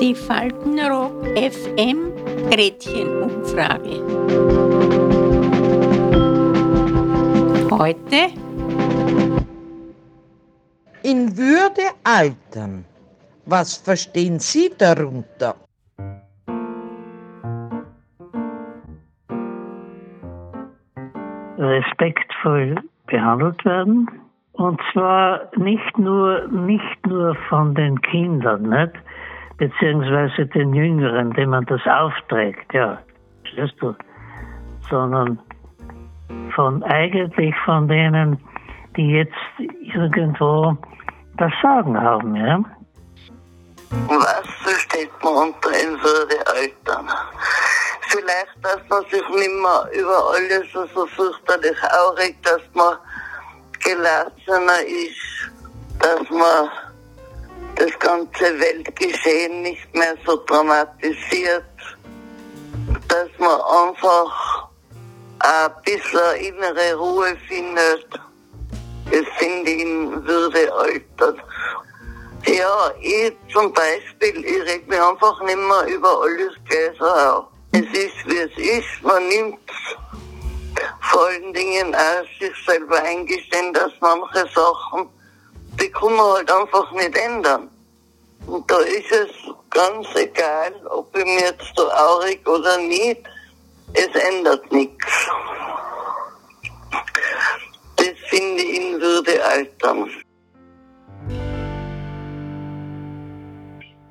Die Faltenrock FM Gretchenumfrage. Heute in Würde altern. Was verstehen Sie darunter? Respektvoll behandelt werden. Und zwar nicht nur, nicht nur von den Kindern, nicht? beziehungsweise den Jüngeren, dem man das aufträgt, ja, du? Sondern von eigentlich von denen, die jetzt irgendwo das Sagen haben, ja. Was versteht man unter Würde Eltern? Vielleicht, dass man sich nicht mehr über alles so fürchterlich aufregt, dass man gelassener ist, dass man das ganze Weltgeschehen nicht mehr so dramatisiert, dass man einfach ein bisschen innere Ruhe findet. Das finde ich in Würde altert. Ja, ich zum Beispiel, ich reg mich einfach nicht mehr über alles gleich so auf. Es ist, wie es ist. Man nimmt vor allen Dingen auch sich selber eingestehen, dass manche Sachen, die kann man halt einfach nicht ändern. Und da ist es ganz egal, ob ich mir jetzt da aurig oder nicht, es ändert nichts. Das finde ich in Würde altern.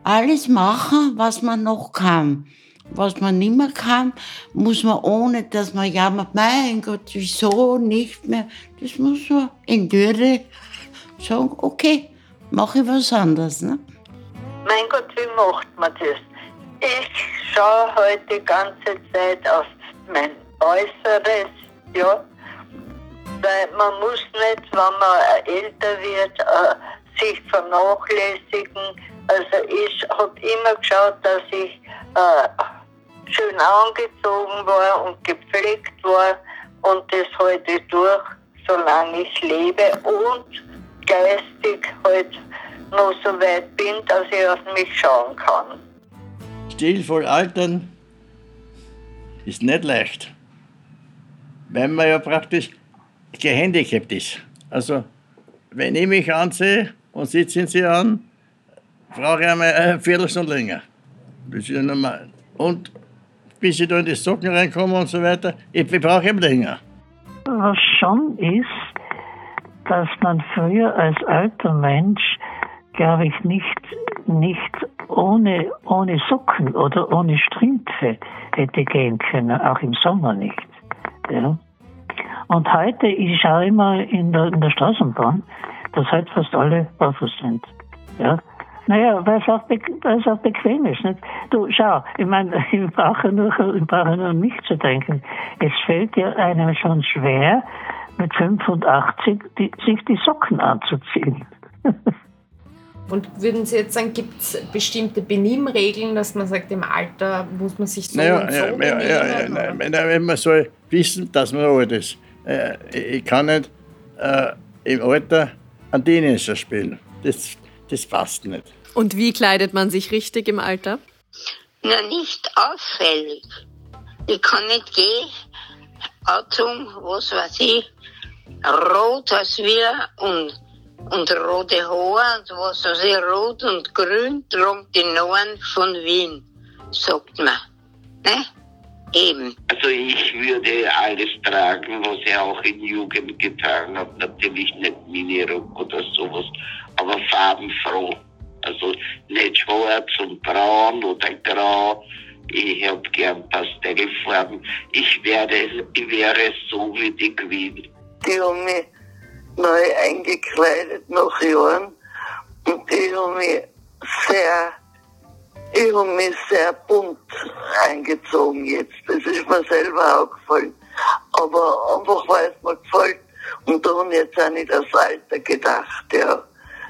Alles machen, was man noch kann. Was man nicht mehr kann, muss man ohne, dass man jammert, mein Gott, wieso nicht mehr. Das muss man in Würde sagen, okay, mache ich was anderes. Ne? Mein Gott, wie macht man das? Ich schaue heute die ganze Zeit auf mein Äußeres, ja, weil man muss nicht, wenn man älter wird, äh, sich vernachlässigen. Also ich habe immer geschaut, dass ich äh, schön angezogen war und gepflegt war und das halte ich durch, solange ich lebe und geistig halt noch so weit bin, dass ich auf mich schauen kann. Stilvoll altern ist nicht leicht, weil man ja praktisch gehandicapt ist. Also, wenn ich mich ansehe und Sie ziehen sie an, brauche ich einmal eine Viertelstunde länger. Das ist ja normal. Und bis ich da in die Socken reinkomme und so weiter, ich brauche eben länger. Was schon ist, dass man früher als alter Mensch, glaube ich, nicht, nicht ohne, ohne Socken oder ohne Strümpfe hätte gehen können, auch im Sommer nicht. Ja. Und heute, ich schaue immer in der, in der Straßenbahn, dass heute fast alle barfuß sind. Ja. Naja, weil es auch, weil es auch bequem ist. Nicht? Du, schau, ich meine, ich brauche nur, ich brauche nur an mich zu denken. Es fällt ja einem schon schwer, mit 85 die, sich die Socken anzuziehen. Und würden Sie jetzt sagen, gibt es bestimmte Benimmregeln, dass man sagt, im Alter muss man sich so naja, und so ja, benehmen? ja, ja, ja, wenn man soll wissen, dass man alt ist. Äh, ich kann nicht äh, im Alter einen Teenager spielen. Das, das passt nicht. Und wie kleidet man sich richtig im Alter? Na, nicht auffällig. Ich kann nicht gehen, Autum, was weiß ich, rot als wir und, und rote Haare und was weiß ich, rot und grün tragen die Norden von Wien, sagt man. Ne? Eben. Also ich würde alles tragen, was ich auch in Jugend getragen habe. Natürlich nicht Minirock oder sowas, aber farbenfroh. Also nicht schwarz und braun oder grau. Ich habe gern Pastellfarben. Ich, werde, ich wäre so wie die Queen. Die haben mich neu eingekleidet nach Jahren und die haben mich sehr, ich habe mich sehr bunt eingezogen jetzt. Das ist mir selber auch gefallen. Aber einfach, weil es mir gefällt. Und da habe ich jetzt auch nicht ans Alter gedacht, ja.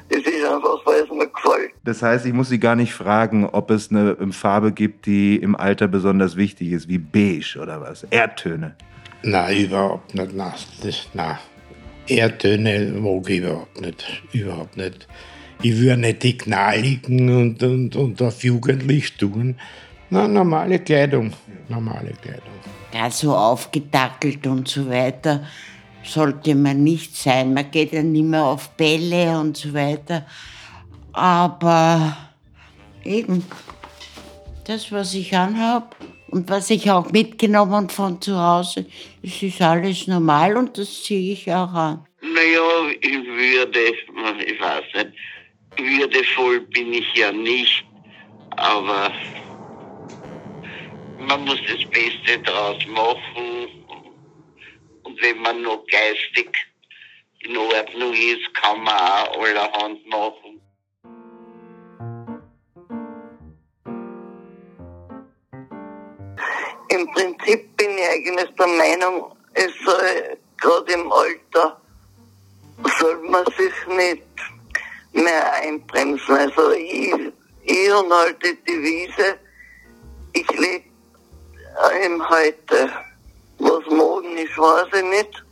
Das ist einfach, weil es mir gefällt. Das heißt, ich muss Sie gar nicht fragen, ob es eine Farbe gibt, die im Alter besonders wichtig ist, wie beige oder was? Erdtöne. Nein, überhaupt nicht. Nein, das, nein. Erdtöne mag ich überhaupt nicht. Überhaupt nicht. Ich würde nicht die knalligen und, und, und auf jugendlich tun. Na, normale Kleidung. Normale Kleidung. Gar so aufgedackelt und so weiter sollte man nicht sein. Man geht ja nicht mehr auf Bälle und so weiter. Aber eben, das, was ich anhab und was ich auch mitgenommen von zu Hause, es ist alles normal und das ziehe ich auch an. Naja, ich würde, ich weiß nicht, würdevoll bin ich ja nicht, aber man muss das Beste draus machen. Wenn man noch geistig in Ordnung ist, kann man auch allerhand machen. Im Prinzip bin ich eigentlich der Meinung, es soll gerade im Alter, soll man sich nicht mehr einbremsen. Also ich, ich und halt die Devise, ich lebe im Heute. Was morgen ist, weiß ich nicht.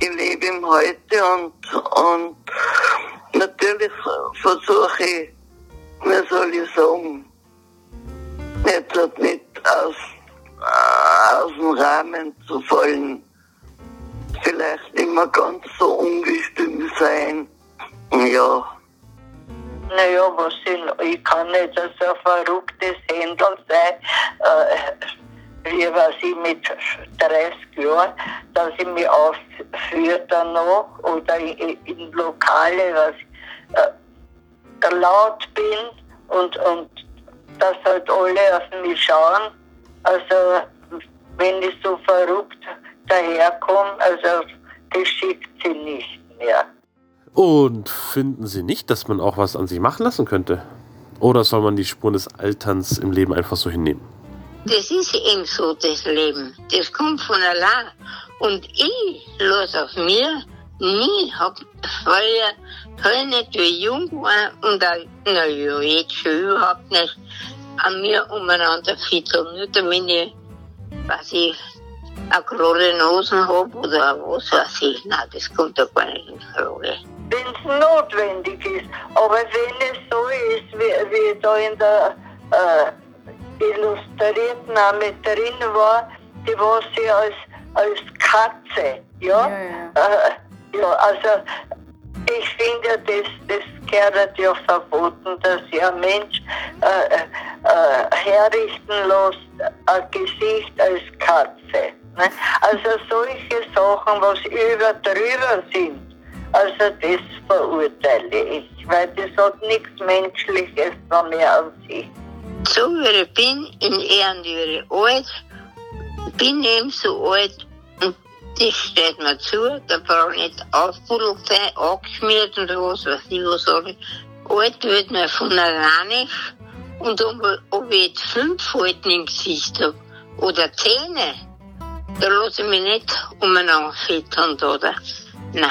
Ich lebe im Heute und, und natürlich versuche ich, wie soll ich sagen, halt nicht aus, aus dem Rahmen zu fallen. Vielleicht immer ganz so ungestüm sein. Ja. Naja, was ich, ich kann nicht so ein verrücktes Händel sein, äh, wie was ich mit 30 Jahren, dass ich mich aufführe danach oder in, in Lokale, was äh, laut bin und, und dass halt alle auf mich schauen. Also, wenn ich so verrückt daherkomme, also, das schickt sie nicht mehr. Und finden Sie nicht, dass man auch was an sich machen lassen könnte? Oder soll man die Spuren des Alterns im Leben einfach so hinnehmen? Das ist eben so, das Leben. Das kommt von allein. Und ich lasse auf mir nie, hab früher, früher nicht, wie jung war, und auch, na ja, jetzt schon überhaupt nicht, an mir umeinander fitteln. Nur damit ich, was ich, eine gerade Nosen habe oder was weiß ich. Nein, das kommt da gar nicht in Frage. wenn es notwendig ist. Aber wenn es so ist, wie, wie da in der äh, Illustrierten auch mit drin war, die war sie als, als Katze, ja? Äh, ja, also ich finde, das, das gehört ja verboten, dass ja ein Mensch äh, äh, herrichten lässt, ein Gesicht als Katze. Ne? Also solche Sachen, was über drüber sind, also das verurteile ich, weil das hat nichts Menschliches mehr an sich. So wie ich bin, in Ehren ich alt, bin eben so alt und das steht mir zu, da brauche ich nicht aufgebuddelt sein, angeschmiert und was, was ich was sage. Alt wird mir von alleine und ob, ob ich jetzt fünf Falten im Gesicht habe oder Zähne, da lasse ich mich nicht umeinander filtern, oder? Nein.